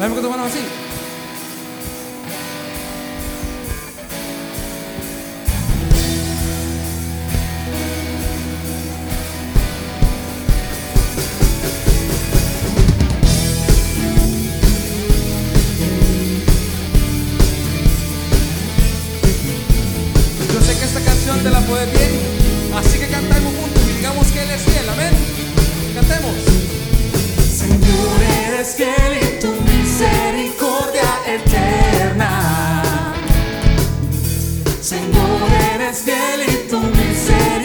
Dame con tus manos así. Yo sé que esta canción te la puedes bien, Señor, eres fiel y tu misericordia.